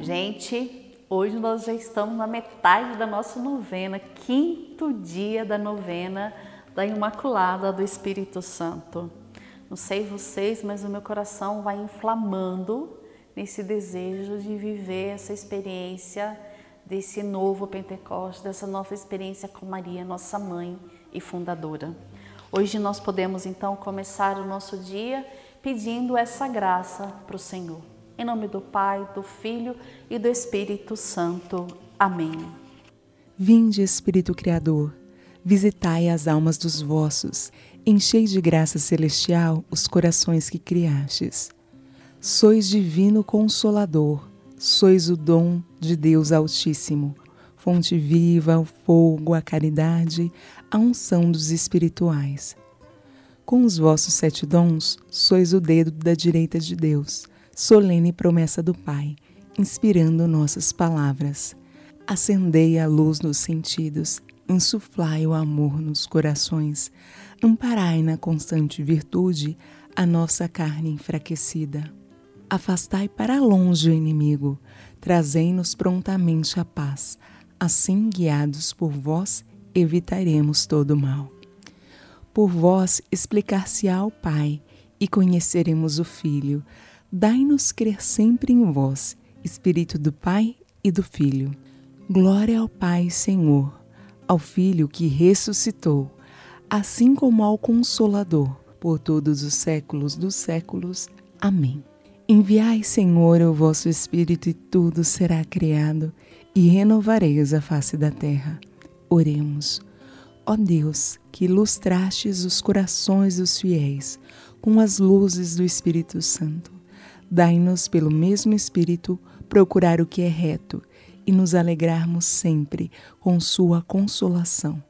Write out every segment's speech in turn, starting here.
Gente, hoje nós já estamos na metade da nossa novena, quinto dia da novena da Imaculada do Espírito Santo. Não sei vocês, mas o meu coração vai inflamando nesse desejo de viver essa experiência desse novo Pentecostes, dessa nova experiência com Maria, nossa mãe e fundadora. Hoje nós podemos então começar o nosso dia pedindo essa graça para o Senhor. Em nome do Pai, do Filho e do Espírito Santo. Amém. Vinde, Espírito Criador, visitai as almas dos vossos, enchei de graça celestial os corações que criastes. Sois divino consolador, sois o dom de Deus Altíssimo, fonte viva, o fogo, a caridade, a unção dos espirituais. Com os vossos sete dons, sois o dedo da direita de Deus solene promessa do Pai, inspirando nossas palavras. Acendei a luz nos sentidos, insuflai o amor nos corações, amparai na constante virtude a nossa carne enfraquecida. Afastai para longe o inimigo, trazei-nos prontamente a paz. Assim, guiados por vós, evitaremos todo o mal. Por vós explicar-se-á ao Pai e conheceremos o Filho dai-nos crer sempre em vós, Espírito do Pai e do Filho. Glória ao Pai, Senhor, ao Filho que ressuscitou, assim como ao Consolador, por todos os séculos dos séculos. Amém. Enviai, Senhor, o vosso Espírito, e tudo será criado, e renovareis a face da terra. Oremos. Ó Deus, que ilustrastes os corações dos fiéis com as luzes do Espírito Santo Dai-nos, pelo mesmo Espírito, procurar o que é reto e nos alegrarmos sempre com Sua consolação.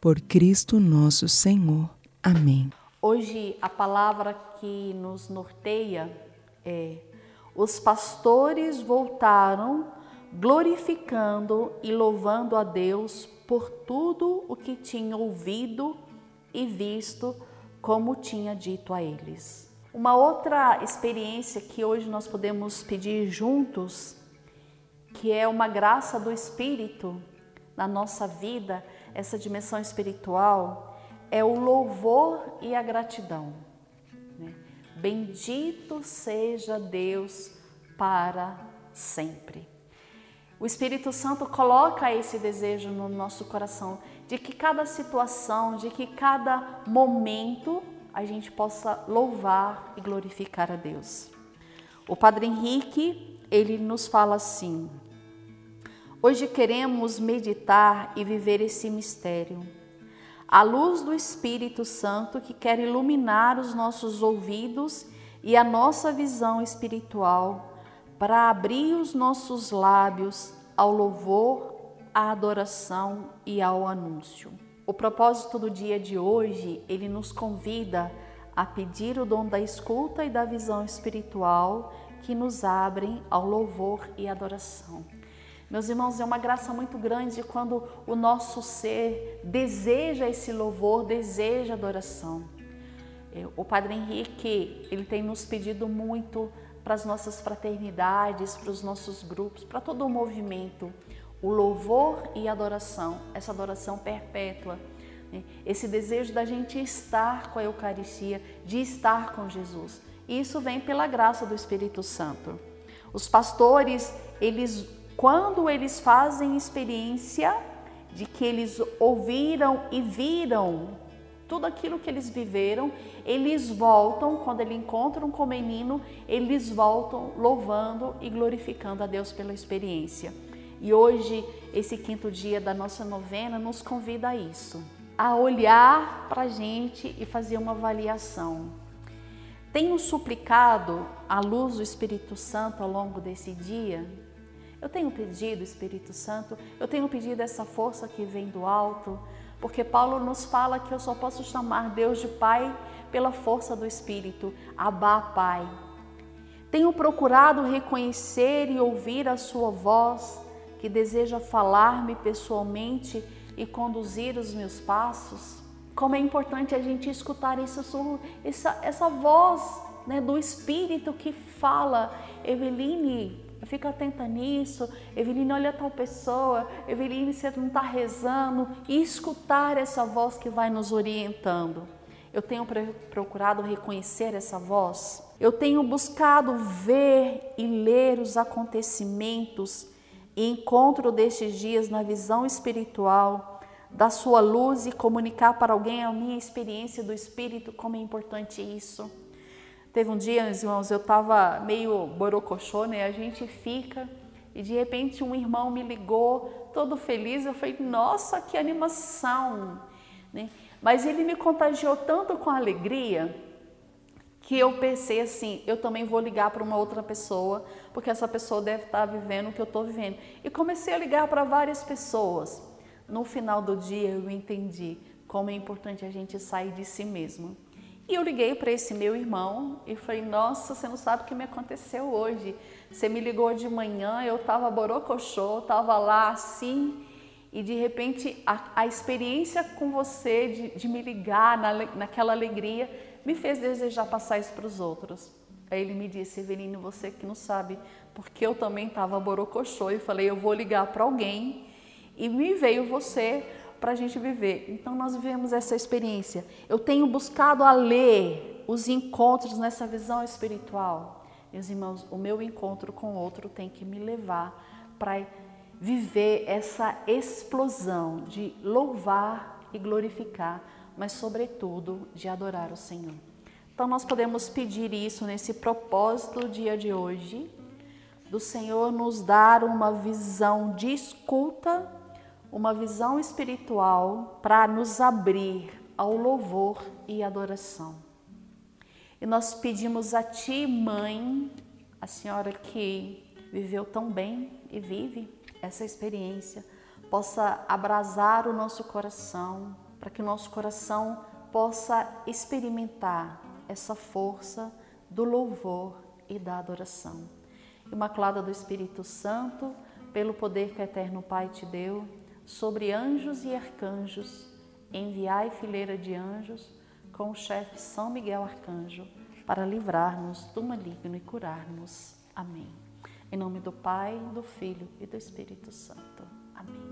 Por Cristo nosso Senhor. Amém. Hoje a palavra que nos norteia é: os pastores voltaram glorificando e louvando a Deus por tudo o que tinham ouvido e visto, como tinha dito a eles. Uma outra experiência que hoje nós podemos pedir juntos, que é uma graça do Espírito na nossa vida, essa dimensão espiritual, é o louvor e a gratidão. Né? Bendito seja Deus para sempre. O Espírito Santo coloca esse desejo no nosso coração de que cada situação, de que cada momento a gente possa louvar e glorificar a Deus. O Padre Henrique, ele nos fala assim: Hoje queremos meditar e viver esse mistério. A luz do Espírito Santo que quer iluminar os nossos ouvidos e a nossa visão espiritual para abrir os nossos lábios ao louvor, à adoração e ao anúncio. O propósito do dia de hoje, ele nos convida a pedir o dom da escuta e da visão espiritual que nos abrem ao louvor e adoração. Meus irmãos, é uma graça muito grande quando o nosso ser deseja esse louvor, deseja adoração. É, o Padre Henrique, ele tem nos pedido muito para as nossas fraternidades, para os nossos grupos, para todo o movimento o louvor e a adoração, essa adoração perpétua, né? esse desejo da gente estar com a Eucaristia, de estar com Jesus. E isso vem pela graça do Espírito Santo. Os pastores, eles, quando eles fazem experiência de que eles ouviram e viram tudo aquilo que eles viveram, eles voltam, quando eles encontram com o menino, eles voltam louvando e glorificando a Deus pela experiência. E hoje, esse quinto dia da nossa novena nos convida a isso, a olhar para a gente e fazer uma avaliação. Tenho suplicado a luz do Espírito Santo ao longo desse dia? Eu tenho pedido, Espírito Santo, eu tenho pedido essa força que vem do alto, porque Paulo nos fala que eu só posso chamar Deus de Pai pela força do Espírito, Abá Pai. Tenho procurado reconhecer e ouvir a Sua voz, que deseja falar-me pessoalmente e conduzir os meus passos? Como é importante a gente escutar essa, essa voz né, do Espírito que fala, Eveline, fica atenta nisso, Eveline, olha tal pessoa, Eveline, você não está rezando, e escutar essa voz que vai nos orientando. Eu tenho procurado reconhecer essa voz. Eu tenho buscado ver e ler os acontecimentos e encontro destes dias na visão espiritual da sua luz e comunicar para alguém a minha experiência do Espírito, como é importante isso. Teve um dia, meus irmãos, eu estava meio borocochô, né? A gente fica e de repente um irmão me ligou, todo feliz. Eu falei, nossa, que animação, né? Mas ele me contagiou tanto com alegria que eu pensei assim, eu também vou ligar para uma outra pessoa, porque essa pessoa deve estar vivendo o que eu estou vivendo. E comecei a ligar para várias pessoas. No final do dia eu entendi como é importante a gente sair de si mesmo. E eu liguei para esse meu irmão e falei: Nossa, você não sabe o que me aconteceu hoje. Você me ligou de manhã, eu estava borocochô, estava lá assim, e de repente a, a experiência com você de, de me ligar na, naquela alegria me fez desejar passar isso para os outros. Aí ele me disse: Evelino, você que não sabe, porque eu também estava borocochô e falei: Eu vou ligar para alguém. E me veio você para a gente viver. Então nós vivemos essa experiência. Eu tenho buscado a ler os encontros nessa visão espiritual. Meus irmãos, o meu encontro com outro tem que me levar para viver essa explosão de louvar e glorificar, mas sobretudo de adorar o Senhor. Então nós podemos pedir isso nesse propósito dia de hoje, do Senhor nos dar uma visão de escuta uma visão espiritual para nos abrir ao louvor e adoração. E nós pedimos a Ti, Mãe, a senhora que viveu tão bem e vive essa experiência, possa abrasar o nosso coração, para que o nosso coração possa experimentar essa força do louvor e da adoração. Imaculada do Espírito Santo, pelo poder que o Eterno Pai te deu, sobre anjos e arcanjos, enviai fileira de anjos com o chefe São Miguel Arcanjo, para livrar-nos do maligno e curar-nos. Amém. Em nome do Pai, do Filho e do Espírito Santo. Amém.